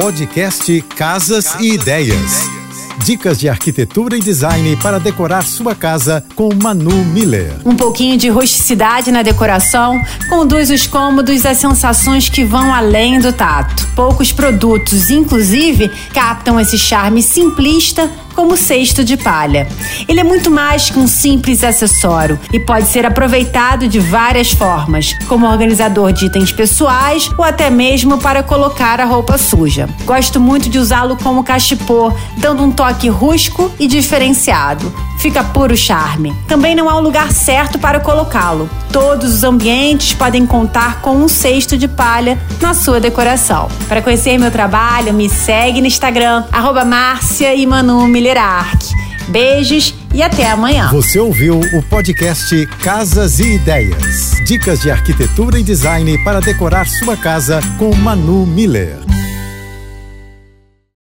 Podcast Casas e Ideias. Dicas de arquitetura e design para decorar sua casa com Manu Miller. Um pouquinho de rusticidade na decoração conduz os cômodos às sensações que vão além do tato. Poucos produtos, inclusive, captam esse charme simplista como cesto de palha. Ele é muito mais que um simples acessório e pode ser aproveitado de várias formas, como organizador de itens pessoais ou até mesmo para colocar a roupa suja. Gosto muito de usá-lo como cachepô, dando um toque rústico e diferenciado. Fica puro charme. Também não há um lugar certo para colocá-lo. Todos os ambientes podem contar com um cesto de palha na sua decoração. Para conhecer meu trabalho, me segue no Instagram, arroba Márcia e Manu Beijos e até amanhã. Você ouviu o podcast Casas e Ideias. Dicas de arquitetura e design para decorar sua casa com Manu Miller.